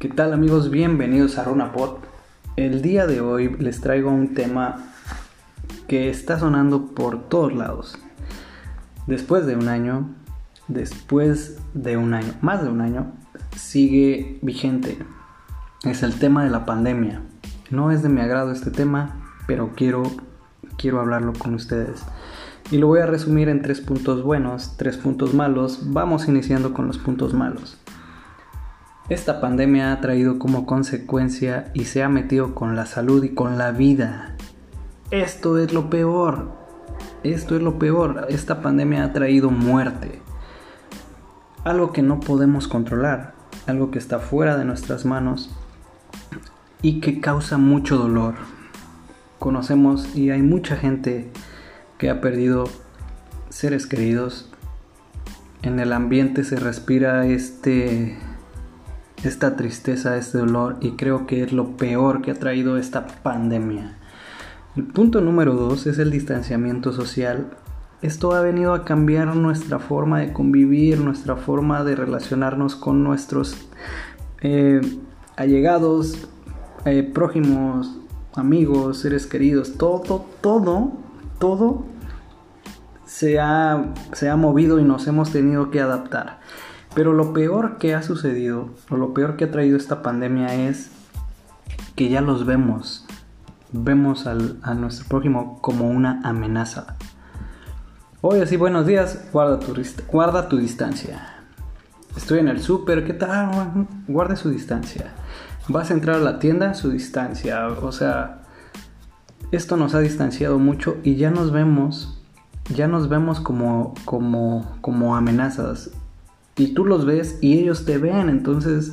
¿Qué tal amigos? Bienvenidos a RunaPod. El día de hoy les traigo un tema que está sonando por todos lados. Después de un año, después de un año, más de un año, sigue vigente. Es el tema de la pandemia. No es de mi agrado este tema, pero quiero, quiero hablarlo con ustedes. Y lo voy a resumir en tres puntos buenos, tres puntos malos. Vamos iniciando con los puntos malos. Esta pandemia ha traído como consecuencia y se ha metido con la salud y con la vida. Esto es lo peor. Esto es lo peor. Esta pandemia ha traído muerte. Algo que no podemos controlar. Algo que está fuera de nuestras manos y que causa mucho dolor. Conocemos y hay mucha gente que ha perdido seres queridos. En el ambiente se respira este esta tristeza, este dolor y creo que es lo peor que ha traído esta pandemia. El punto número dos es el distanciamiento social. Esto ha venido a cambiar nuestra forma de convivir, nuestra forma de relacionarnos con nuestros eh, allegados, eh, prójimos, amigos, seres queridos, todo, todo, todo se ha, se ha movido y nos hemos tenido que adaptar. Pero lo peor que ha sucedido, o lo peor que ha traído esta pandemia es que ya los vemos, vemos al, a nuestro prójimo como una amenaza. Oye, sí, buenos días, guarda tu, guarda tu distancia. Estoy en el súper, ¿qué tal? Guarde su distancia. Vas a entrar a la tienda, su distancia. O sea, esto nos ha distanciado mucho y ya nos vemos, ya nos vemos como, como, como amenazas y tú los ves y ellos te ven. Entonces,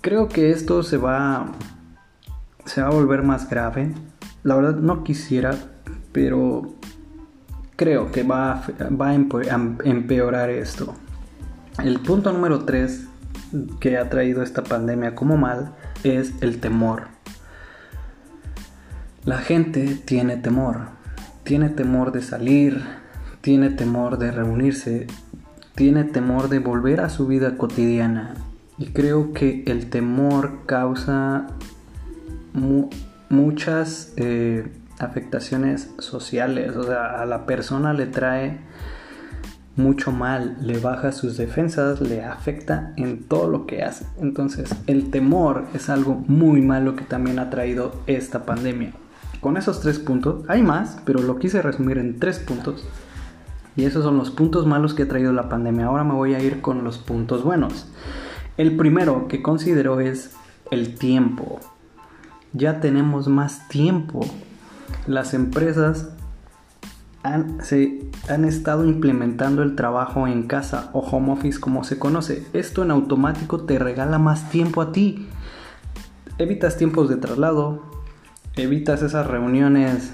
creo que esto se va, se va a volver más grave. La verdad no quisiera, pero creo que va a, va a empeorar esto. El punto número 3 que ha traído esta pandemia como mal es el temor. La gente tiene temor, tiene temor de salir, tiene temor de reunirse, tiene temor de volver a su vida cotidiana. Y creo que el temor causa muchas eh, afectaciones sociales. O sea, a la persona le trae mucho mal, le baja sus defensas, le afecta en todo lo que hace. Entonces, el temor es algo muy malo que también ha traído esta pandemia. Con esos tres puntos, hay más, pero lo quise resumir en tres puntos. Y esos son los puntos malos que ha traído la pandemia. Ahora me voy a ir con los puntos buenos. El primero que considero es el tiempo. Ya tenemos más tiempo. Las empresas han, se, han estado implementando el trabajo en casa o home office como se conoce. Esto en automático te regala más tiempo a ti. Evitas tiempos de traslado, evitas esas reuniones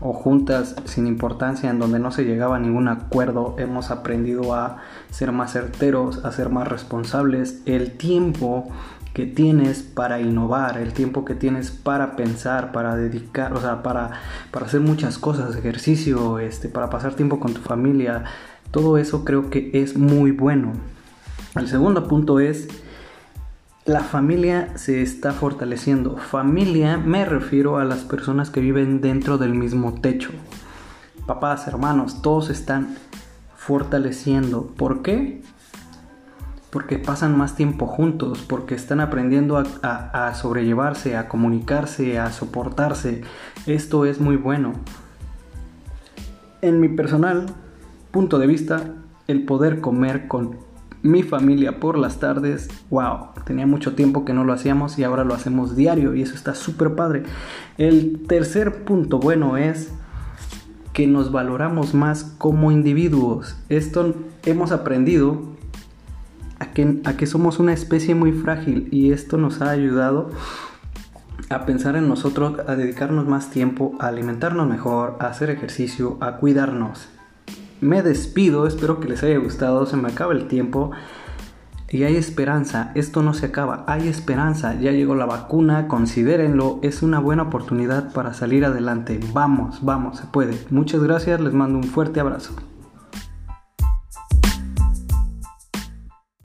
o juntas sin importancia en donde no se llegaba a ningún acuerdo, hemos aprendido a ser más certeros, a ser más responsables. El tiempo que tienes para innovar, el tiempo que tienes para pensar, para dedicar, o sea, para, para hacer muchas cosas, ejercicio, este, para pasar tiempo con tu familia, todo eso creo que es muy bueno. El segundo punto es la familia se está fortaleciendo. Familia me refiero a las personas que viven dentro del mismo techo. Papás, hermanos, todos están fortaleciendo. ¿Por qué? Porque pasan más tiempo juntos, porque están aprendiendo a, sobrellevarse, a comunicarse, a soportarse. Esto es muy bueno. En mi personal punto de vista, el poder comer con mi familia por las tardes, wow, tenía mucho tiempo que no lo hacíamos y ahora lo hacemos diario y eso está súper padre. El tercer punto bueno es que nos valoramos más como individuos. Esto hemos aprendido a que, a que somos una especie muy frágil y esto nos ha ayudado a pensar en nosotros, a dedicarnos más tiempo, a alimentarnos mejor, a hacer ejercicio, a cuidarnos me despido, espero que les haya gustado, se me acaba el tiempo y hay esperanza, esto no se acaba, hay esperanza, ya llegó la vacuna, considérenlo, es una buena oportunidad para salir adelante, vamos, vamos, se puede. Muchas gracias, les mando un fuerte abrazo.